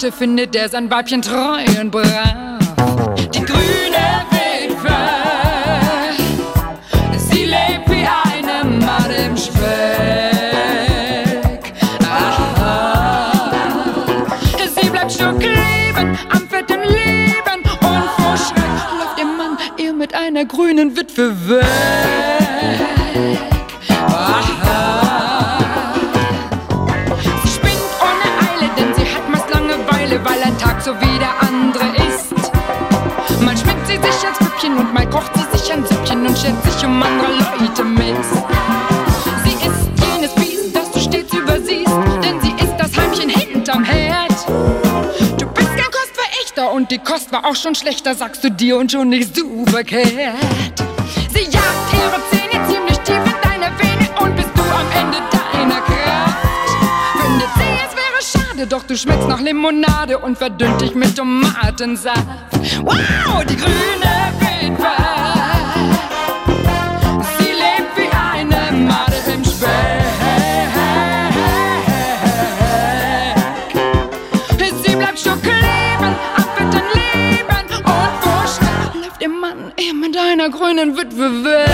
Matte findet er sein Weibchen treu und brav. Die grüne Witwe, sie lebt wie eine Matte im Speck. Aha. Sie bleibt stuck kleben am fetten Leben und vor Schreck läuft ihr Mann ihr mit einer grünen Witwe weg. Sich um andere Leute Mist. Sie ist jenes Biest, das du stets übersiehst, denn sie ist das Heimchen hinterm Herd. Du bist kein Kostverächter und die Kost war auch schon schlechter, sagst du dir und schon nicht so verkehrt. Sie jagt ihre Zähne ziemlich tief in deine Vene und bist du am Ende deiner Kraft. Findet sie, es wäre schade, doch du schmeckst nach Limonade und verdünnt dich mit Tomatensaft. Wow, die grüne Witwe. Einer grünen Witwe.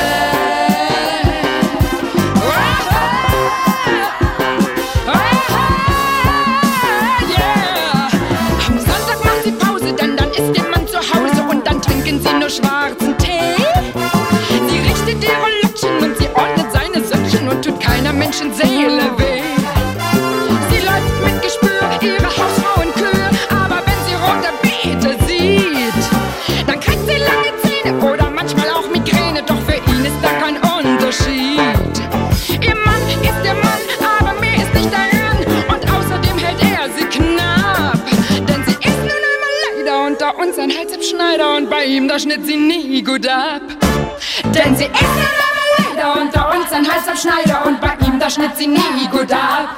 Am Sonntag macht sie Pause, denn dann ist ihr zu Hause und dann trinken sie nur schwarzen Tee. Sie richtet ihre Löckchen und sie ordnet seine Söckchen und tut keiner Menschenseele weh. Halsabschneider und bei ihm, da schnitt sie nie gut ab. Denn sie ist nun einmal leider unter uns ein Halsabschneider und bei ihm, da schnitt sie nie gut ab.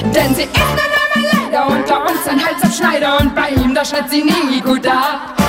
Denn sie ist nun einmal leider unter uns ein Halsabschneider und bei ihm, da schnitt sie nie gut ab.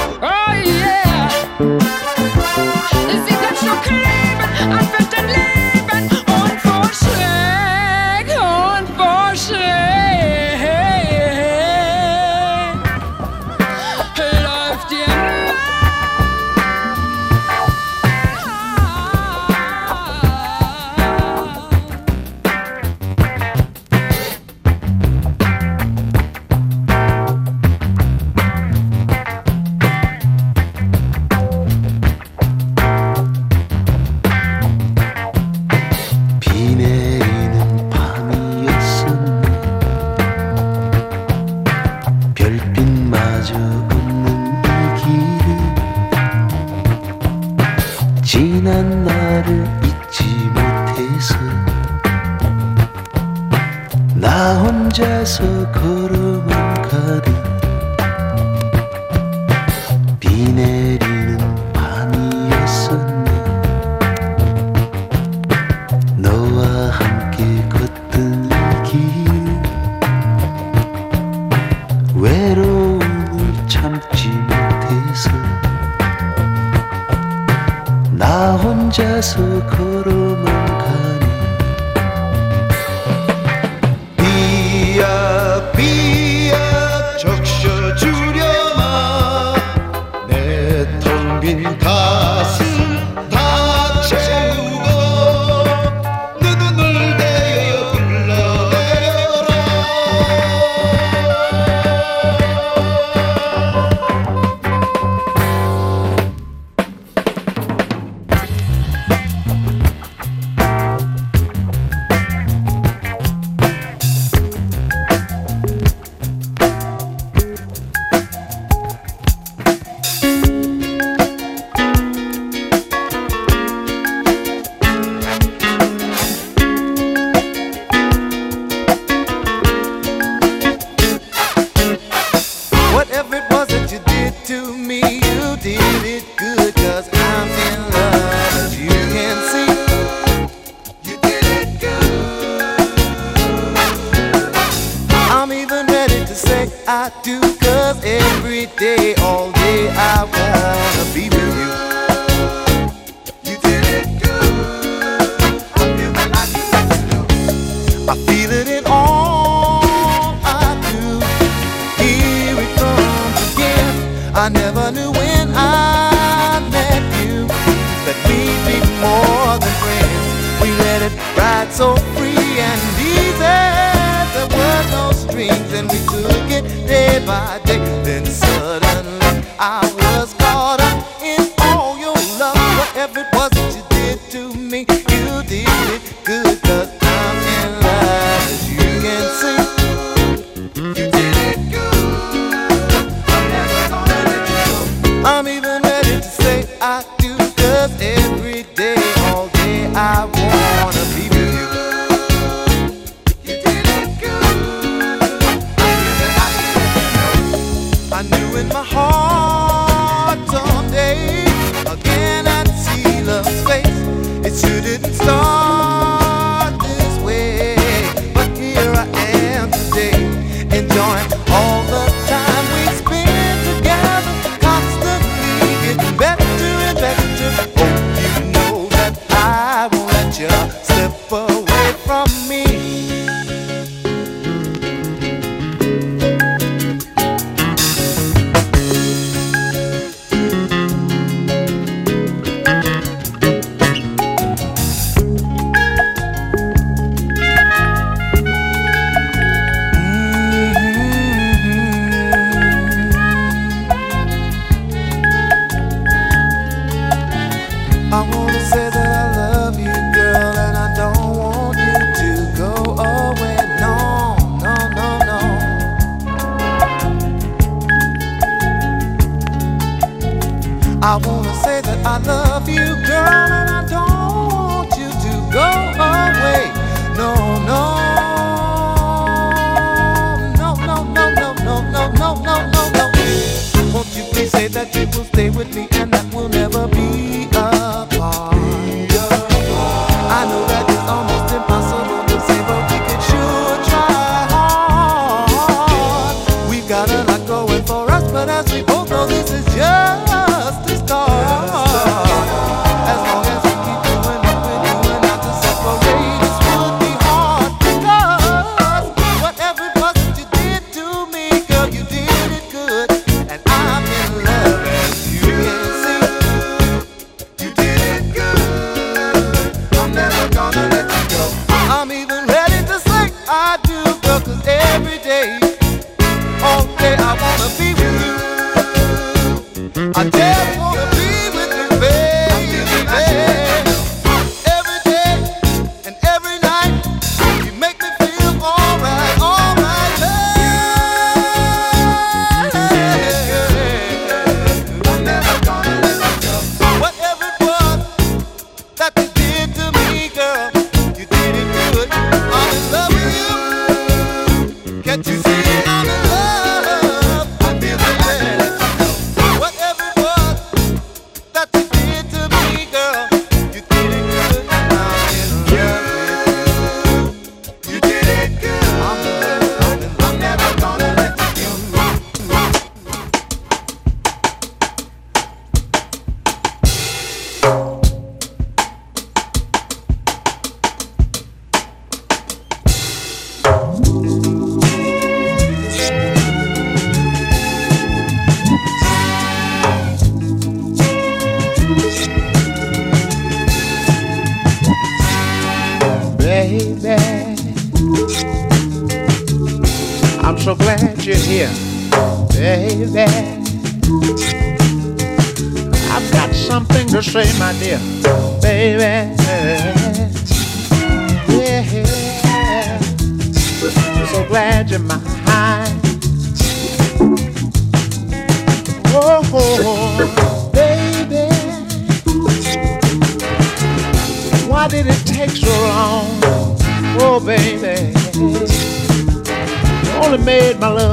Oh, say,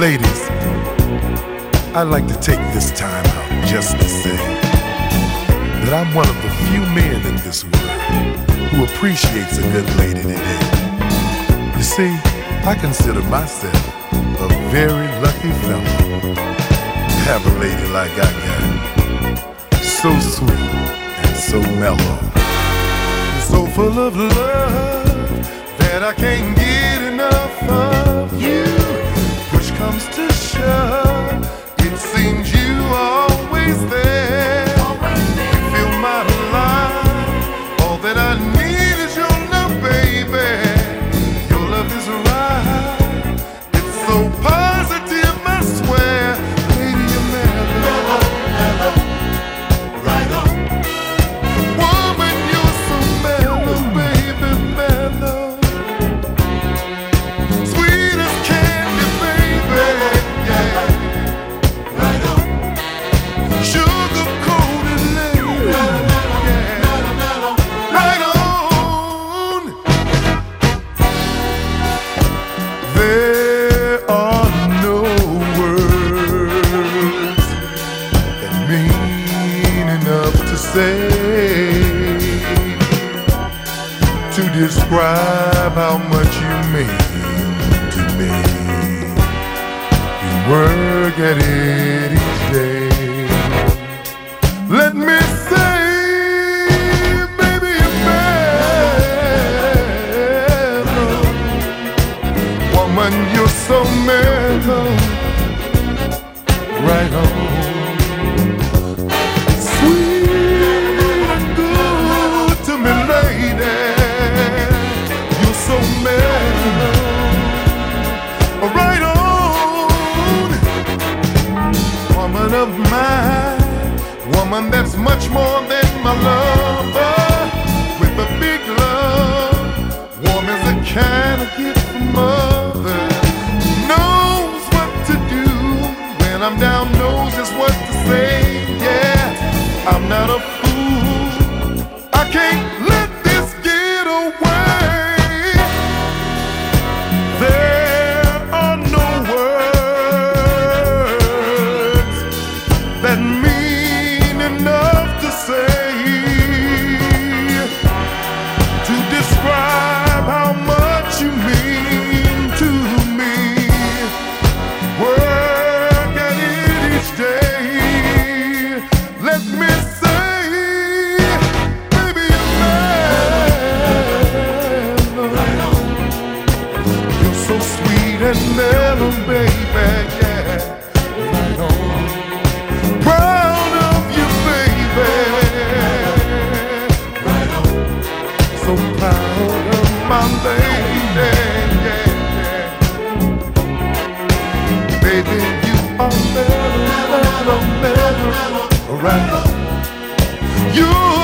Ladies, I'd like to take this time out just to say that I'm one of the few men in this world who appreciates a good lady today. You see, I consider myself a very lucky fellow to have a lady like I got. So sweet and so mellow. So full of love that I can't you.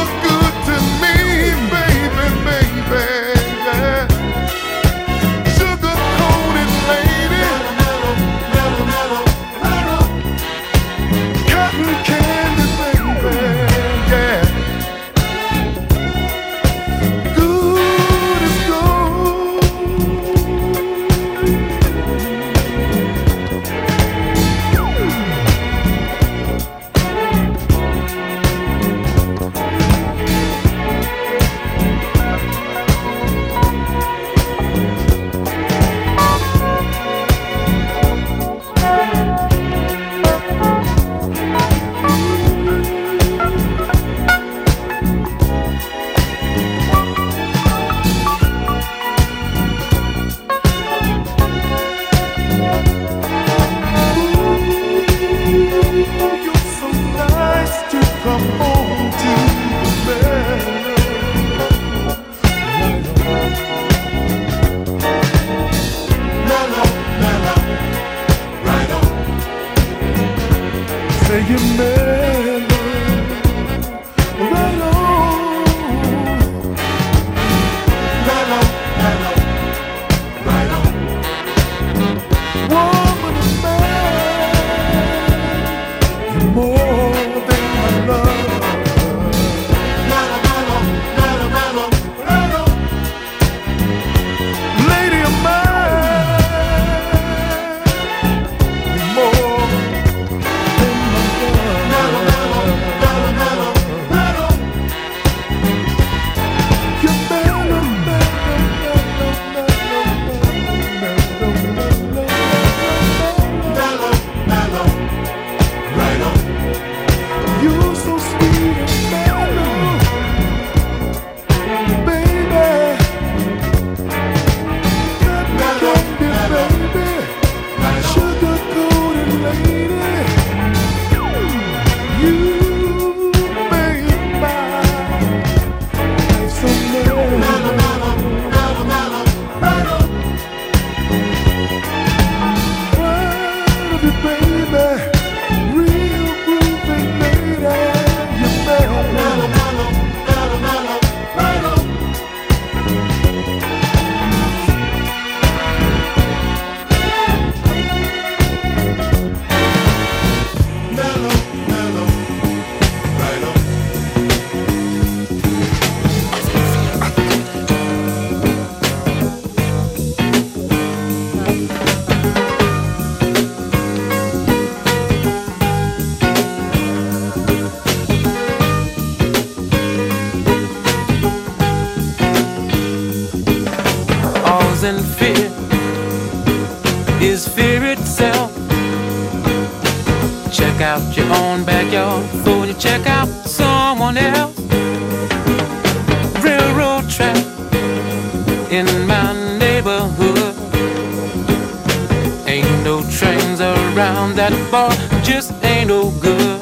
Just ain't no good.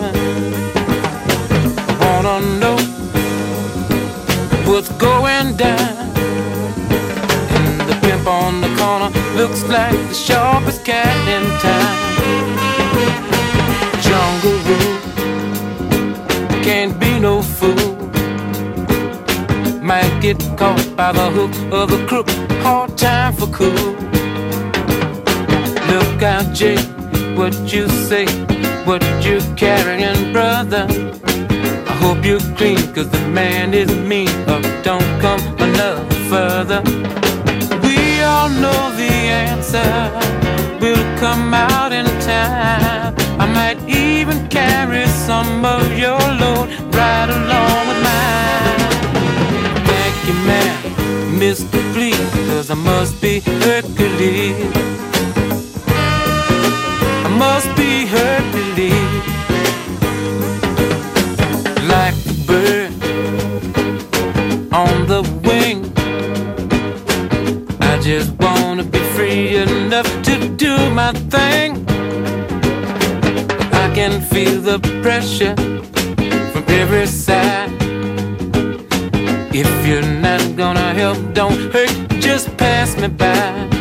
Wanna know what's going down. And the pimp on the corner looks like the sharpest cat in town. Jungle rule can't be no fool. Might get caught by the hook of the crook. Hard time for cool. Look out, Jake, what you say, what you carrying, brother. I hope you're clean, cause the man is mean, or don't come another further. We all know the answer will come out in time. I might even carry some of your load right along with mine. Thank you, man, Mr. Please, cause I must be Hercules. Must be Hercules. Like the bird on the wing. I just wanna be free enough to do my thing. I can feel the pressure from every side. If you're not gonna help, don't hurt, just pass me by.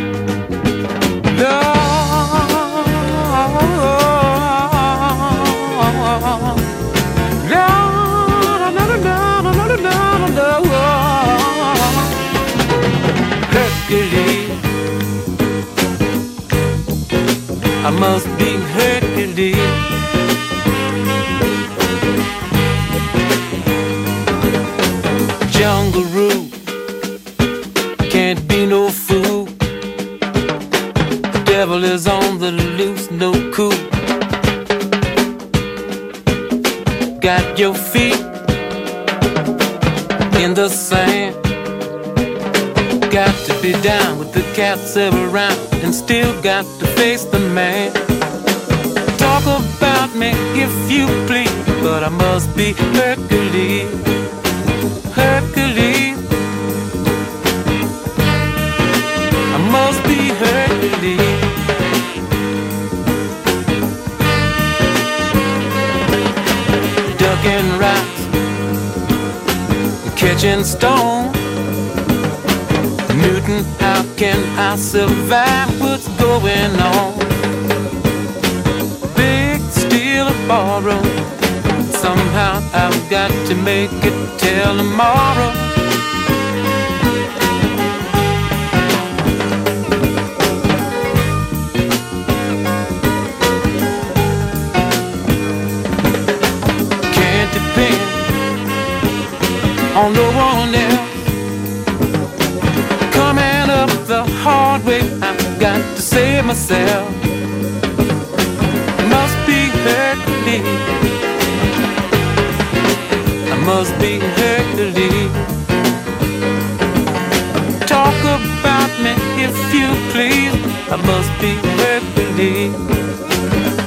I must be Hercules. Jungle rule can't be no fool. Devil is on the loose, no cool. Got your feet in the sand. Got to be down with the cats around and still got to face the to make it till tomorrow. make believe.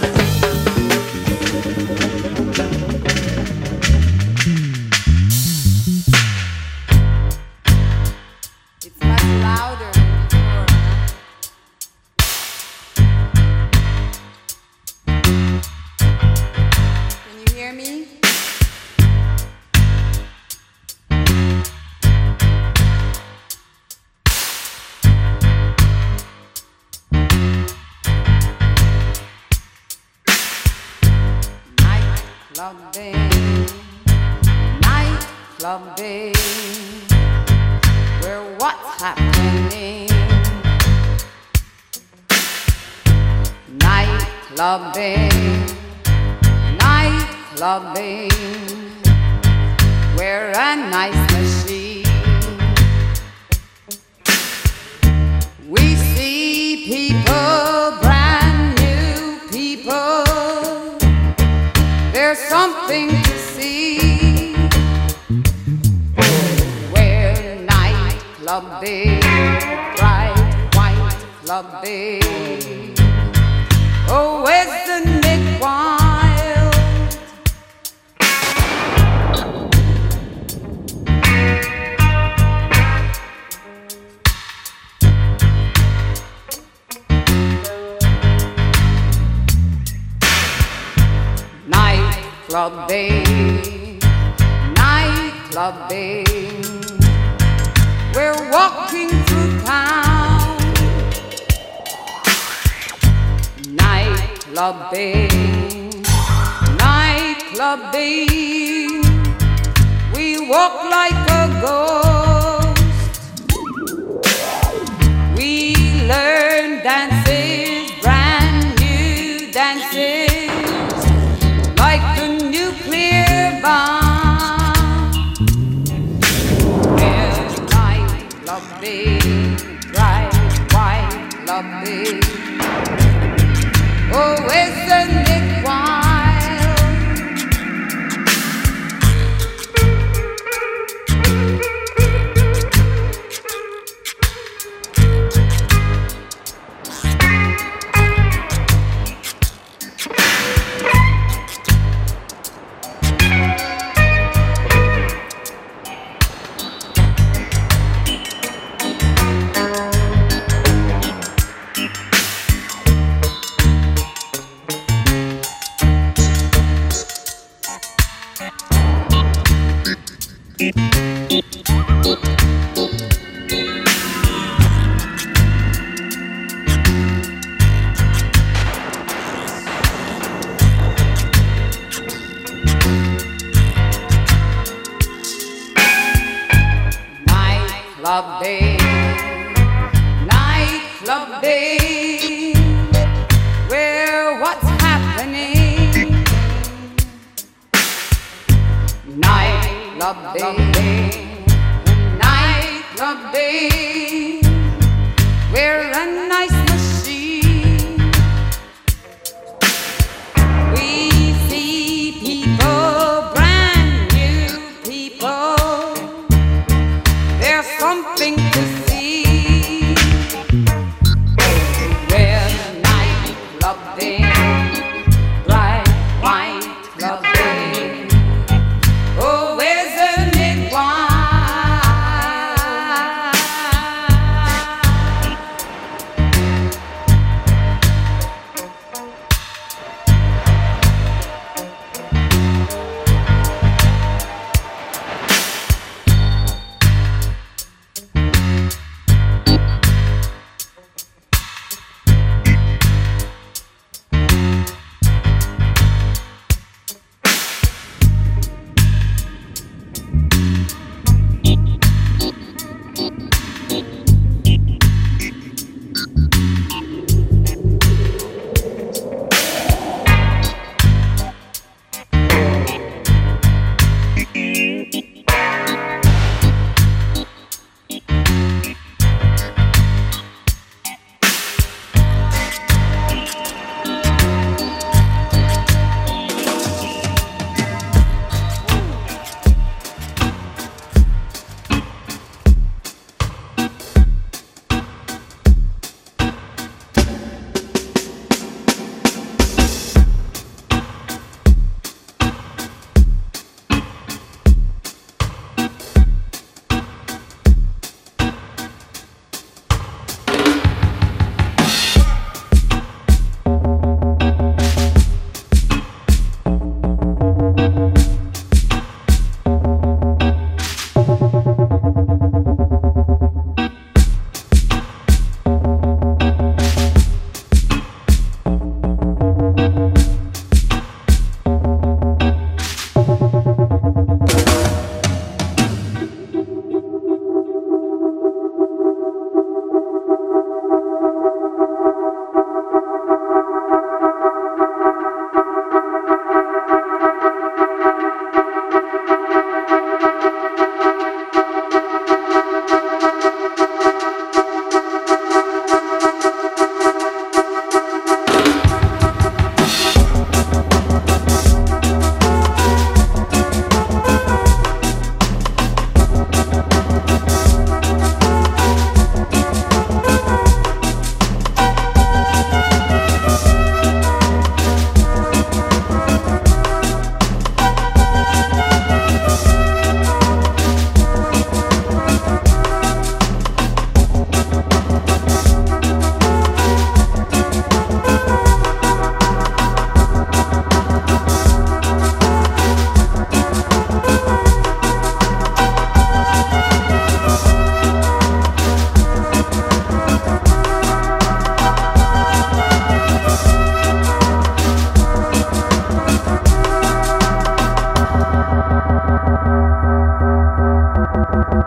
clubbing, night clubbing. We walk like a ghost. We learn dances, brand new dances, like the nuclear bomb. Midnight clubbing, bright white clubbing. Oh, listen.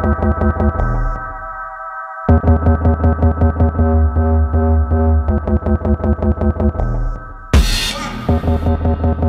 Thank you.